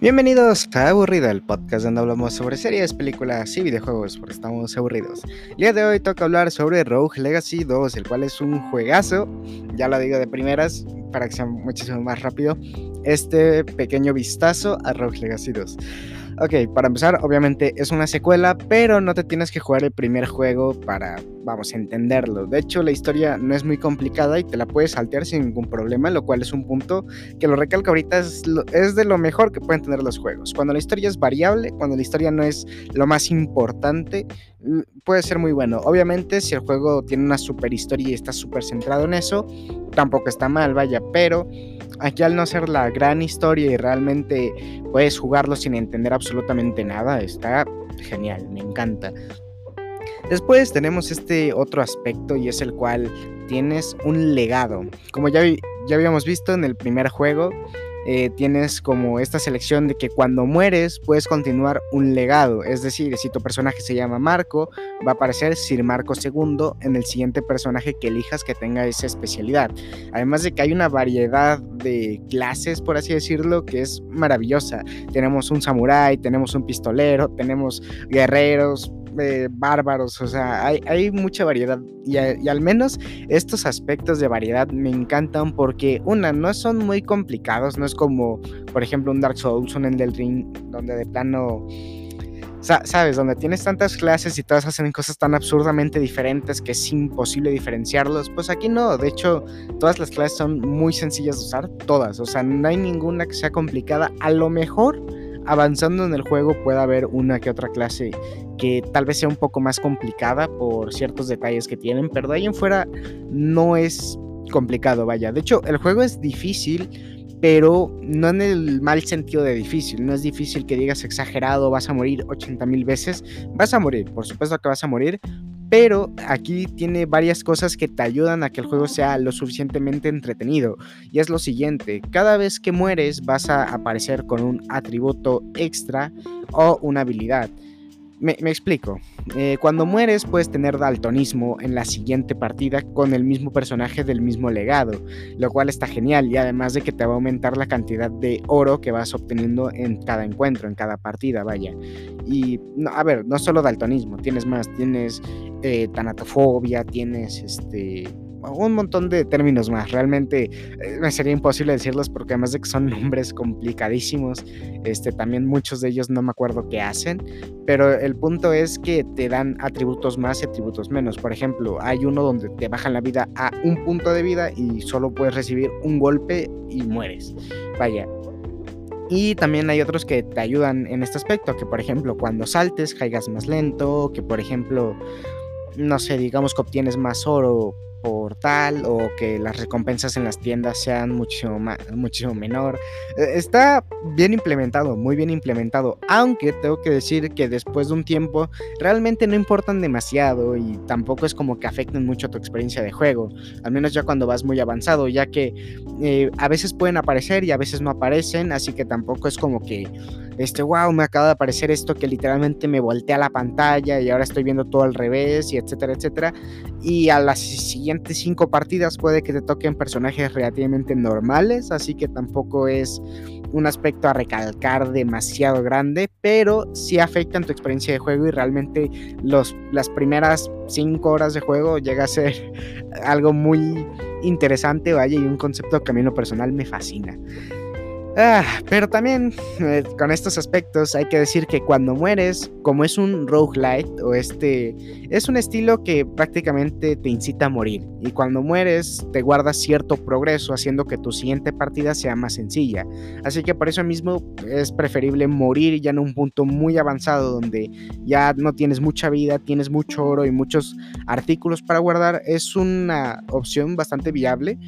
Bienvenidos a Aburrida, el podcast donde hablamos sobre series, películas y videojuegos porque estamos aburridos. El día de hoy toca hablar sobre Rogue Legacy 2, el cual es un juegazo, ya lo digo de primeras para que sea muchísimo más rápido, este pequeño vistazo a Rogue Legacy 2. Ok, para empezar, obviamente es una secuela, pero no te tienes que jugar el primer juego para, vamos, entenderlo. De hecho, la historia no es muy complicada y te la puedes saltear sin ningún problema, lo cual es un punto que lo recalco ahorita, es, es de lo mejor que pueden tener los juegos. Cuando la historia es variable, cuando la historia no es lo más importante, puede ser muy bueno. Obviamente, si el juego tiene una super historia y está súper centrado en eso, tampoco está mal, vaya, pero Aquí al no ser la gran historia y realmente puedes jugarlo sin entender absolutamente nada, está genial, me encanta. Después tenemos este otro aspecto y es el cual tienes un legado. Como ya, ya habíamos visto en el primer juego, eh, tienes como esta selección de que cuando mueres puedes continuar un legado. Es decir, si tu personaje se llama Marco, va a aparecer Sir Marco II en el siguiente personaje que elijas que tenga esa especialidad. Además de que hay una variedad de clases, por así decirlo, que es maravillosa. Tenemos un samurái, tenemos un pistolero, tenemos guerreros, bárbaros, o sea, hay, mucha variedad y, al menos estos aspectos de variedad me encantan porque una, no son muy complicados, no es como, por ejemplo, un Dark Souls, un Elden Ring, donde de plano... Sabes, donde tienes tantas clases y todas hacen cosas tan absurdamente diferentes que es imposible diferenciarlos, pues aquí no, de hecho todas las clases son muy sencillas de usar, todas, o sea, no hay ninguna que sea complicada, a lo mejor avanzando en el juego puede haber una que otra clase que tal vez sea un poco más complicada por ciertos detalles que tienen, pero de ahí en fuera no es complicado, vaya. De hecho, el juego es difícil, pero no en el mal sentido de difícil. No es difícil que digas exagerado, vas a morir 80 mil veces. Vas a morir, por supuesto que vas a morir, pero aquí tiene varias cosas que te ayudan a que el juego sea lo suficientemente entretenido. Y es lo siguiente, cada vez que mueres vas a aparecer con un atributo extra o una habilidad. Me, explico. Eh, cuando mueres puedes tener daltonismo en la siguiente partida con el mismo personaje del mismo legado, lo cual está genial y además de que te va a aumentar la cantidad de oro que vas obteniendo en cada encuentro, en cada partida, vaya. Y, a ver, no solo daltonismo, tienes más, tienes eh, tanatofobia, tienes este un montón de términos más. Realmente eh, me sería imposible decirlos porque además de que son nombres complicadísimos, este, también muchos de ellos no me acuerdo qué hacen, pero el punto es que te dan atributos más y atributos menos. Por ejemplo, hay uno donde te bajan la vida a un punto de vida y solo puedes recibir un golpe y mueres. Vaya, y también hay otros que te ayudan en este aspecto, que por ejemplo cuando saltes caigas más lento, que por ejemplo, no sé, digamos que obtienes más oro por tal o que las recompensas en las tiendas sean mucho, mucho menor. E, está bien implementado, muy bien implementado, aunque tengo que decir que después de un tiempo realmente no importan demasiado y tampoco es como que afecten mucho tu experiencia de juego, al menos ya cuando vas muy avanzado, ya que eh, a veces pueden aparecer y a veces no aparecen, así que tampoco es como que este, wow, me acaba de aparecer esto que literalmente me voltea la pantalla y ahora estoy viendo todo al revés y etcétera, etcétera. Y a las siguientes cinco partidas puede que te toquen personajes relativamente normales, así que tampoco es un aspecto a recalcar demasiado grande, pero sí afectan tu experiencia de juego y realmente los, las primeras cinco horas de juego llega a ser algo muy interesante, vaya, y un concepto que a mí en lo personal me fascina. Ah, pero también eh, con estos aspectos hay que decir que cuando mueres, como es un roguelite o este, es un estilo que prácticamente te incita a morir. Y cuando mueres, te guardas cierto progreso, haciendo que tu siguiente partida sea más sencilla. Así que por eso mismo es preferible morir ya en un punto muy avanzado donde ya no tienes mucha vida, tienes mucho oro y muchos artículos para guardar. Es una opción bastante viable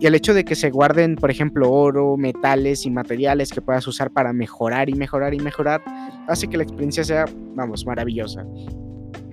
y el hecho de que se guarden, por ejemplo, oro, metales y materiales que puedas usar para mejorar y mejorar y mejorar, hace que la experiencia sea, vamos, maravillosa.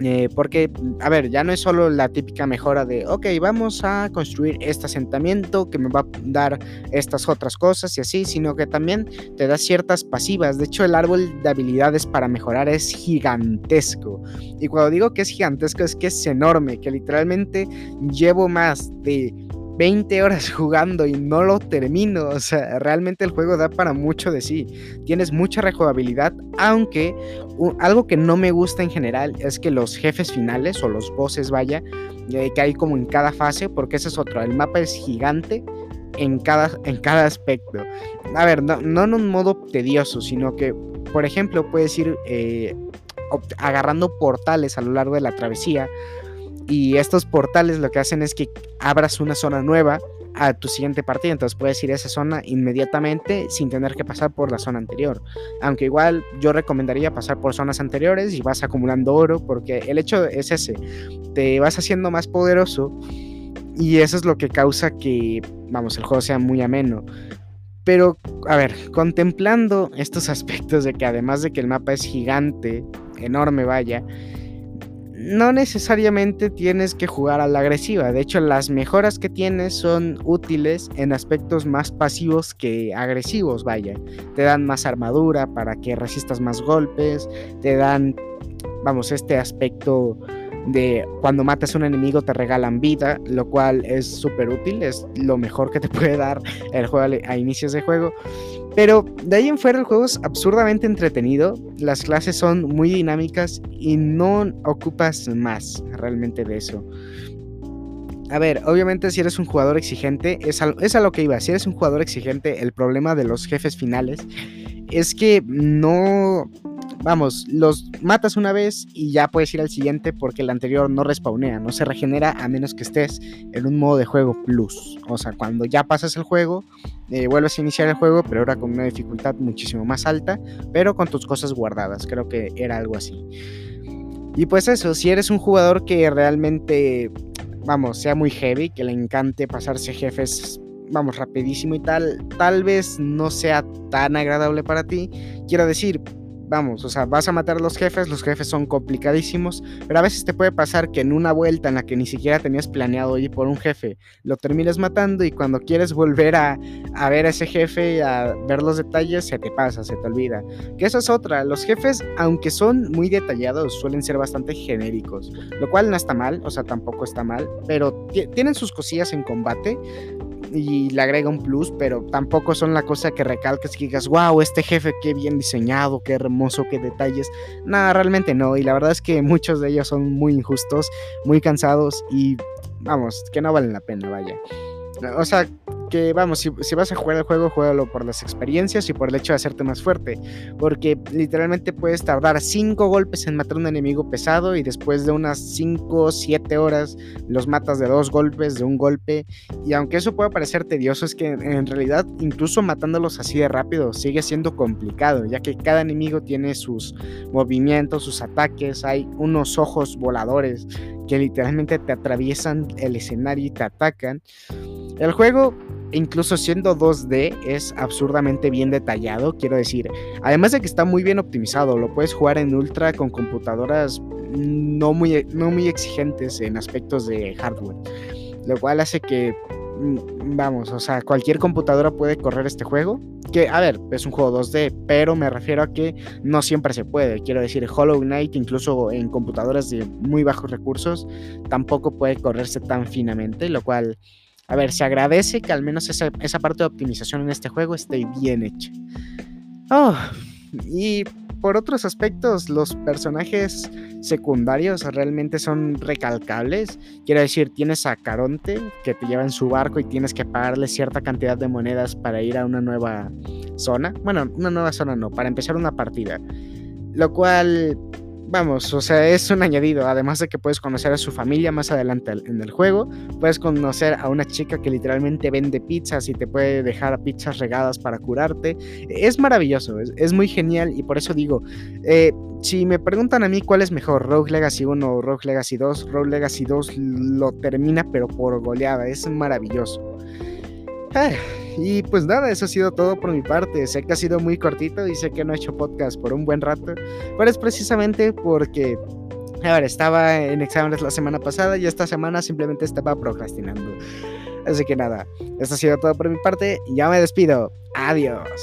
Eh, porque, a ver, ya no es solo la típica mejora de, ok, vamos a construir este asentamiento que me va a dar estas otras cosas y así, sino que también te da ciertas pasivas. De hecho, el árbol de habilidades para mejorar es gigantesco. Y cuando digo que es gigantesco es que es enorme, que literalmente llevo más de 20 horas jugando y no lo termino. O sea, realmente el juego da para mucho de sí. Tienes mucha rejugabilidad, aunque algo que no me gusta en general es que los jefes finales o los bosses, vaya, eh, que hay como en cada fase, porque ese es otro. El mapa es gigante en cada, en cada aspecto. A ver, no, en un modo tedioso, sino que, por ejemplo, puedes ir eh, agarrando portales a lo largo de la travesía. Y estos portales lo que hacen es que abras una zona nueva a tu siguiente partida. Entonces puedes ir a esa zona inmediatamente sin tener que pasar por la zona anterior. Aunque igual yo recomendaría pasar por zonas anteriores y vas acumulando oro porque el hecho es ese. Te vas haciendo más poderoso y eso es lo que causa que, vamos, el juego sea muy ameno. Pero, a ver, contemplando estos aspectos de que además de que el mapa es gigante, enorme vaya, no necesariamente tienes que jugar a la agresiva. De hecho, las mejoras que tienes son útiles en aspectos más pasivos que agresivos, vaya. Te dan más armadura para que resistas más golpes, te dan, vamos, este aspecto de cuando matas a un enemigo te regalan vida, lo cual es súper útil, es lo mejor que te puede dar el juego a inicios de juego. Pero de ahí en fuera el juego es absurdamente entretenido, las clases son muy dinámicas y no ocupas más realmente de eso. A ver, obviamente si eres un jugador exigente, es a, es a lo que iba, si eres un jugador exigente, el problema de los jefes finales es que no vamos, los matas una vez y ya puedes ir al siguiente porque el anterior no respawnea, no se regenera a menos que estés en un modo de juego plus. O sea, cuando ya pasas el juego, eh, vuelves a iniciar el juego, pero ahora con una dificultad muchísimo más alta, pero con tus cosas guardadas. Creo que era algo así. Y pues eso, si eres un jugador que realmente, vamos, sea muy heavy, que le encante pasarse jefes vamos, rapidísimo y tal, tal vez no sea tan agradable para ti. Quiero decir, vamos, o sea, vas a matar a los jefes, los jefes son complicadísimos, pero a veces te puede pasar que en una vuelta en la que ni siquiera tenías planeado ir por un jefe, lo termines matando y cuando quieres volver a, a ver a ese jefe, a ver los detalles, se te pasa, se te olvida. Que eso es otra, los jefes, aunque son muy detallados, suelen ser bastante genéricos, lo cual no está mal, o sea, tampoco está mal, pero tienen sus cosillas en combate, y le agrega un plus, pero tampoco son la cosa que recalques y digas, wow, este jefe qué bien diseñado, qué hermoso, qué detalles. Nada, realmente no, y la verdad es que muchos de ellos son muy injustos, muy cansados y vamos, que no valen la pena, vaya. O sea, vamos, si, vas a jugar el juego, juégalo por las experiencias y por el hecho de hacerte más fuerte. Porque literalmente puedes tardar 5 golpes en matar a un enemigo pesado y después de unas 5 o 7 horas los matas de dos golpes, de un golpe. Y aunque eso pueda parecer tedioso, es que en realidad incluso matándolos así de rápido sigue siendo complicado, ya que cada enemigo tiene sus movimientos, sus ataques, hay unos ojos voladores que literalmente te atraviesan el escenario y te atacan. El juego, incluso siendo 2D, es absurdamente bien detallado, quiero decir. Además de que está muy bien optimizado, lo puedes jugar en ultra con computadoras no muy, no muy exigentes en aspectos de hardware. Lo cual hace que, mm, vamos, o sea, cualquier computadora puede correr este juego. Que, a ver, es un juego 2D, pero me refiero a que no siempre se puede. Quiero decir, Hollow Knight, incluso en computadoras de muy bajos recursos, tampoco puede correrse tan finamente, lo cual a ver, se agradece que al menos esa, parte de optimización en este juego esté bien hecha. Oh, y por otros aspectos, los personajes secundarios realmente son recalcables. Quiero decir, tienes a Caronte que te lleva en su barco y tienes que pagarle cierta cantidad de monedas para ir a una nueva zona. Bueno, una nueva zona no, para empezar una partida. Lo cual vamos, o sea, es un añadido. Además de que puedes conocer a su familia más adelante en el juego, puedes conocer a una chica que literalmente vende pizzas y te puede dejar pizzas regadas para curarte. Es maravilloso, es, muy genial y por eso digo, eh, si me preguntan a mí cuál es mejor, Rogue Legacy 1 o Rogue Legacy 2, Rogue Legacy 2 lo termina pero por goleada, es maravilloso. Y pues nada, eso ha sido todo por mi parte. Sé que ha sido muy cortito y sé que no he hecho podcast por un buen rato, pero es precisamente porque, a ver, estaba en exámenes la semana pasada y esta semana simplemente estaba procrastinando. Así que nada, eso ha sido todo por mi parte. Ya me despido. Adiós.